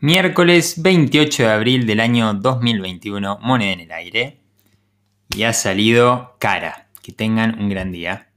Miércoles 28 de abril del año 2021, moneda en el aire. Y ha salido cara. Que tengan un gran día.